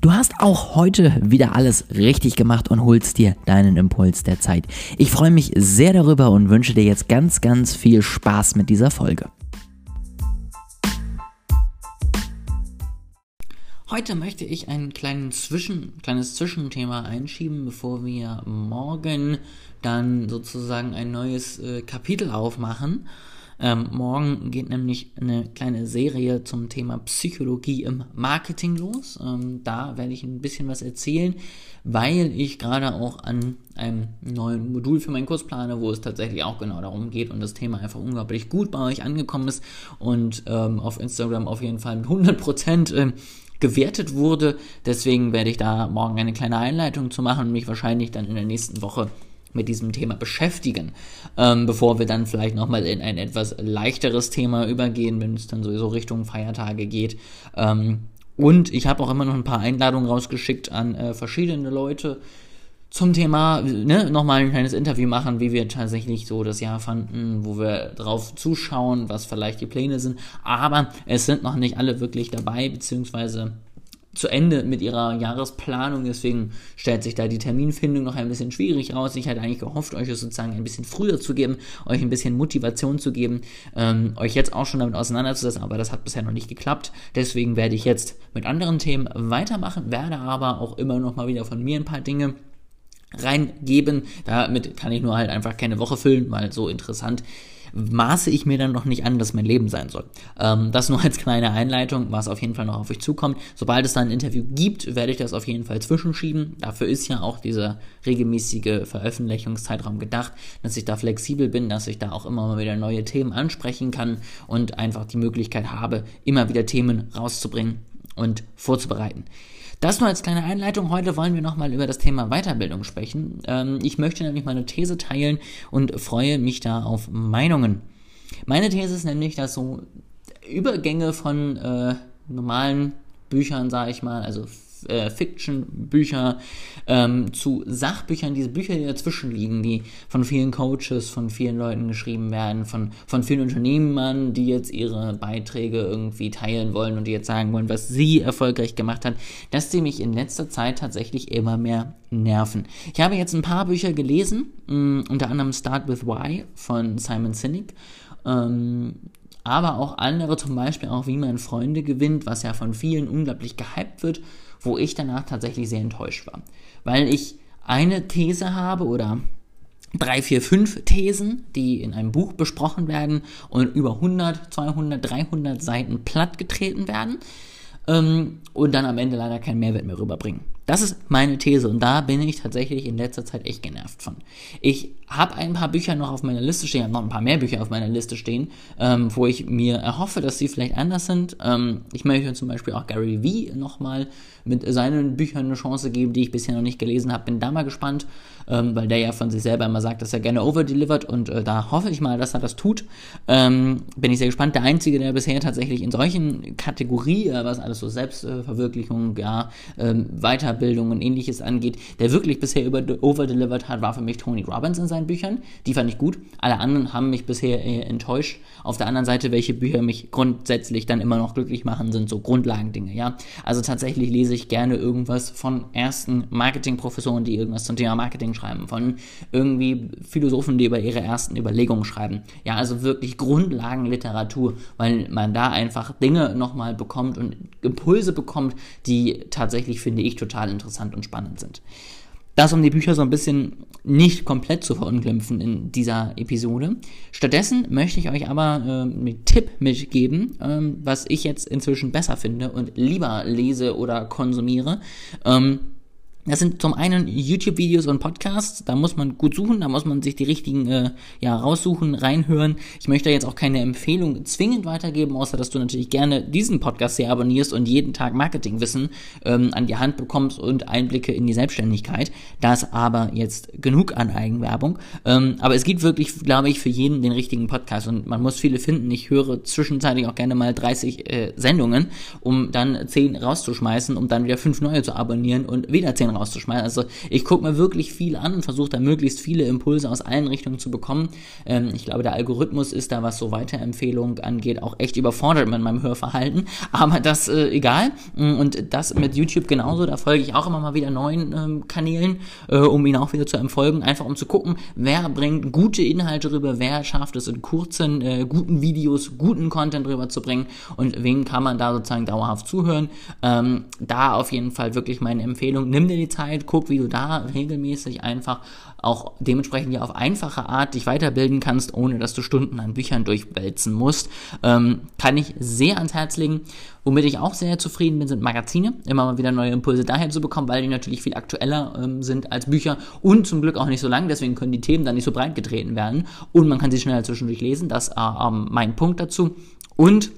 Du hast auch heute wieder alles richtig gemacht und holst dir deinen Impuls der Zeit. Ich freue mich sehr darüber und wünsche dir jetzt ganz, ganz viel Spaß mit dieser Folge. Heute möchte ich ein Zwischen, kleines Zwischenthema einschieben, bevor wir morgen dann sozusagen ein neues äh, Kapitel aufmachen. Ähm, morgen geht nämlich eine kleine Serie zum Thema Psychologie im Marketing los. Ähm, da werde ich ein bisschen was erzählen, weil ich gerade auch an einem neuen Modul für meinen Kurs plane, wo es tatsächlich auch genau darum geht und das Thema einfach unglaublich gut bei euch angekommen ist und ähm, auf Instagram auf jeden Fall mit 100 Prozent äh, gewertet wurde. Deswegen werde ich da morgen eine kleine Einleitung zu machen und mich wahrscheinlich dann in der nächsten Woche mit diesem Thema beschäftigen, ähm, bevor wir dann vielleicht nochmal in ein etwas leichteres Thema übergehen, wenn es dann sowieso Richtung Feiertage geht. Ähm, und ich habe auch immer noch ein paar Einladungen rausgeschickt an äh, verschiedene Leute zum Thema, ne, nochmal ein kleines Interview machen, wie wir tatsächlich so das Jahr fanden, wo wir drauf zuschauen, was vielleicht die Pläne sind. Aber es sind noch nicht alle wirklich dabei, beziehungsweise zu Ende mit ihrer Jahresplanung. Deswegen stellt sich da die Terminfindung noch ein bisschen schwierig aus. Ich hätte eigentlich gehofft, euch es sozusagen ein bisschen früher zu geben, euch ein bisschen Motivation zu geben, ähm, euch jetzt auch schon damit auseinanderzusetzen, aber das hat bisher noch nicht geklappt. Deswegen werde ich jetzt mit anderen Themen weitermachen, werde aber auch immer noch mal wieder von mir ein paar Dinge reingeben. Damit kann ich nur halt einfach keine Woche füllen, weil so interessant maße ich mir dann noch nicht an, dass mein Leben sein soll. Ähm, das nur als kleine Einleitung, was auf jeden Fall noch auf euch zukommt. Sobald es dann ein Interview gibt, werde ich das auf jeden Fall zwischenschieben. Dafür ist ja auch dieser regelmäßige Veröffentlichungszeitraum gedacht, dass ich da flexibel bin, dass ich da auch immer mal wieder neue Themen ansprechen kann und einfach die Möglichkeit habe, immer wieder Themen rauszubringen und vorzubereiten. Das nur als kleine Einleitung. Heute wollen wir nochmal über das Thema Weiterbildung sprechen. Ähm, ich möchte nämlich meine These teilen und freue mich da auf Meinungen. Meine These ist nämlich, dass so Übergänge von äh, normalen Büchern, sage ich mal, also äh, Fiction-Bücher ähm, zu Sachbüchern, diese Bücher, die dazwischen liegen, die von vielen Coaches, von vielen Leuten geschrieben werden, von, von vielen Unternehmern, die jetzt ihre Beiträge irgendwie teilen wollen und die jetzt sagen wollen, was sie erfolgreich gemacht hat, dass die mich in letzter Zeit tatsächlich immer mehr nerven. Ich habe jetzt ein paar Bücher gelesen, mh, mm, unter anderem Start with Why von Simon Sinek. Ähm, aber auch andere, zum Beispiel auch, wie man Freunde gewinnt, was ja von vielen unglaublich gehypt wird wo ich danach tatsächlich sehr enttäuscht war. Weil ich eine These habe oder drei, vier, fünf Thesen, die in einem Buch besprochen werden und über 100, 200, 300 Seiten plattgetreten werden ähm, und dann am Ende leider keinen Mehrwert mehr rüberbringen. Das ist meine These und da bin ich tatsächlich in letzter Zeit echt genervt von. Ich habe ein paar Bücher noch auf meiner Liste stehen, habe noch ein paar mehr Bücher auf meiner Liste stehen, ähm, wo ich mir erhoffe, dass sie vielleicht anders sind. Ähm, ich möchte zum Beispiel auch Gary Vee nochmal mit seinen Büchern eine Chance geben, die ich bisher noch nicht gelesen habe. Bin da mal gespannt, ähm, weil der ja von sich selber immer sagt, dass er gerne overdelivert und äh, da hoffe ich mal, dass er das tut. Ähm, bin ich sehr gespannt. Der Einzige, der bisher tatsächlich in solchen Kategorien, was alles so Selbstverwirklichung, ja, ähm, weiter Weiterbildung und ähnliches angeht, der wirklich bisher über overdelivered hat, war für mich Tony Robbins in seinen Büchern. Die fand ich gut. Alle anderen haben mich bisher äh, enttäuscht. Auf der anderen Seite, welche Bücher mich grundsätzlich dann immer noch glücklich machen, sind so Grundlagendinge, ja. Also tatsächlich lese ich gerne irgendwas von ersten Marketingprofessoren, die irgendwas zum Thema Marketing schreiben, von irgendwie Philosophen, die über ihre ersten Überlegungen schreiben. Ja, also wirklich Grundlagenliteratur, weil man da einfach Dinge nochmal bekommt und Impulse bekommt, die tatsächlich, finde ich, total total interessant und spannend sind. Das, um die Bücher so ein bisschen nicht komplett zu verunglimpfen in dieser Episode. Stattdessen möchte ich euch aber äh, einen Tipp mitgeben, ähm, was ich jetzt inzwischen besser finde und lieber lese oder konsumiere. Ähm, das sind zum einen YouTube-Videos und Podcasts, da muss man gut suchen, da muss man sich die richtigen äh, ja, raussuchen, reinhören. Ich möchte jetzt auch keine Empfehlung zwingend weitergeben, außer dass du natürlich gerne diesen Podcast hier abonnierst und jeden Tag Marketingwissen ähm, an die Hand bekommst und Einblicke in die Selbstständigkeit. Das aber jetzt genug an Eigenwerbung. Ähm, aber es gibt wirklich, glaube ich, für jeden den richtigen Podcast und man muss viele finden. Ich höre zwischenzeitlich auch gerne mal 30 äh, Sendungen, um dann 10 rauszuschmeißen, um dann wieder 5 neue zu abonnieren und wieder 10 rauszuschmeißen rauszuschmeißen. Also ich gucke mir wirklich viel an und versuche da möglichst viele Impulse aus allen Richtungen zu bekommen. Ähm, ich glaube, der Algorithmus ist da, was so Weiterempfehlungen angeht, auch echt überfordert mit meinem Hörverhalten. Aber das äh, egal. Und das mit YouTube genauso. Da folge ich auch immer mal wieder neuen ähm, Kanälen, äh, um ihn auch wieder zu empfolgen. Einfach um zu gucken, wer bringt gute Inhalte rüber, wer schafft es in kurzen, äh, guten Videos, guten Content rüberzubringen und wem kann man da sozusagen dauerhaft zuhören. Ähm, da auf jeden Fall wirklich meine Empfehlung. Nimm dir die Zeit, guck, wie du da regelmäßig einfach auch dementsprechend ja auf einfache Art dich weiterbilden kannst, ohne dass du Stunden an Büchern durchwälzen musst. Ähm, kann ich sehr ans Herz legen. Womit ich auch sehr zufrieden bin, sind Magazine. Immer mal wieder neue Impulse daher zu bekommen, weil die natürlich viel aktueller ähm, sind als Bücher und zum Glück auch nicht so lang. Deswegen können die Themen dann nicht so breit getreten werden und man kann sie schneller zwischendurch lesen. Das ist äh, ähm, mein Punkt dazu. Und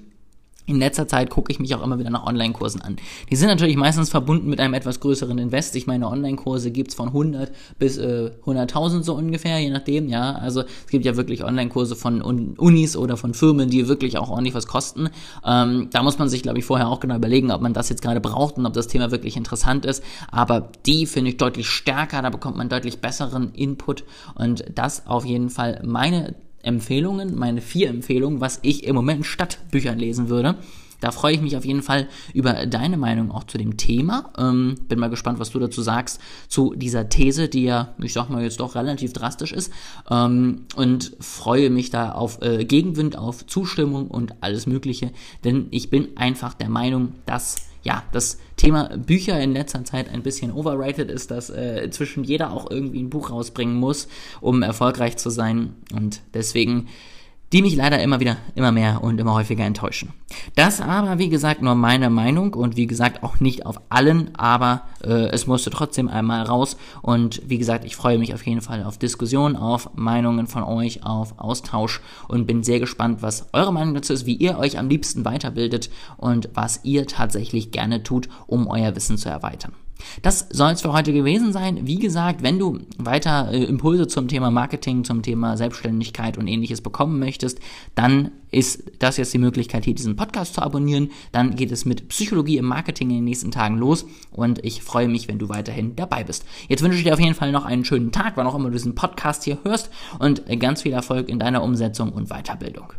in letzter Zeit gucke ich mich auch immer wieder nach Online-Kursen an. Die sind natürlich meistens verbunden mit einem etwas größeren Invest. Ich meine, Online-Kurse gibt's von 100 bis äh, 100.000 so ungefähr, je nachdem, ja. Also es gibt ja wirklich Online-Kurse von Unis oder von Firmen, die wirklich auch ordentlich was kosten. Ähm, da muss man sich, glaube ich, vorher auch genau überlegen, ob man das jetzt gerade braucht und ob das Thema wirklich interessant ist. Aber die finde ich deutlich stärker, da bekommt man deutlich besseren Input und das auf jeden Fall meine Empfehlungen, meine vier Empfehlungen, was ich im Moment statt Büchern lesen würde. Da freue ich mich auf jeden Fall über deine Meinung auch zu dem Thema. Ähm, bin mal gespannt, was du dazu sagst, zu dieser These, die ja, ich sag mal, jetzt doch relativ drastisch ist. Ähm, und freue mich da auf äh, Gegenwind, auf Zustimmung und alles Mögliche. Denn ich bin einfach der Meinung, dass ja, das Thema Bücher in letzter Zeit ein bisschen overrated ist, dass äh, inzwischen jeder auch irgendwie ein Buch rausbringen muss, um erfolgreich zu sein. Und deswegen die mich leider immer wieder, immer mehr und immer häufiger enttäuschen. Das aber, wie gesagt, nur meine Meinung und wie gesagt auch nicht auf allen, aber äh, es musste trotzdem einmal raus und wie gesagt, ich freue mich auf jeden Fall auf Diskussionen, auf Meinungen von euch, auf Austausch und bin sehr gespannt, was eure Meinung dazu ist, wie ihr euch am liebsten weiterbildet und was ihr tatsächlich gerne tut, um euer Wissen zu erweitern. Das soll es für heute gewesen sein. Wie gesagt, wenn du weiter äh, Impulse zum Thema Marketing, zum Thema Selbstständigkeit und ähnliches bekommen möchtest, dann ist das jetzt die Möglichkeit, hier diesen Podcast zu abonnieren. Dann geht es mit Psychologie im Marketing in den nächsten Tagen los und ich freue mich, wenn du weiterhin dabei bist. Jetzt wünsche ich dir auf jeden Fall noch einen schönen Tag, wann auch immer du diesen Podcast hier hörst und ganz viel Erfolg in deiner Umsetzung und Weiterbildung.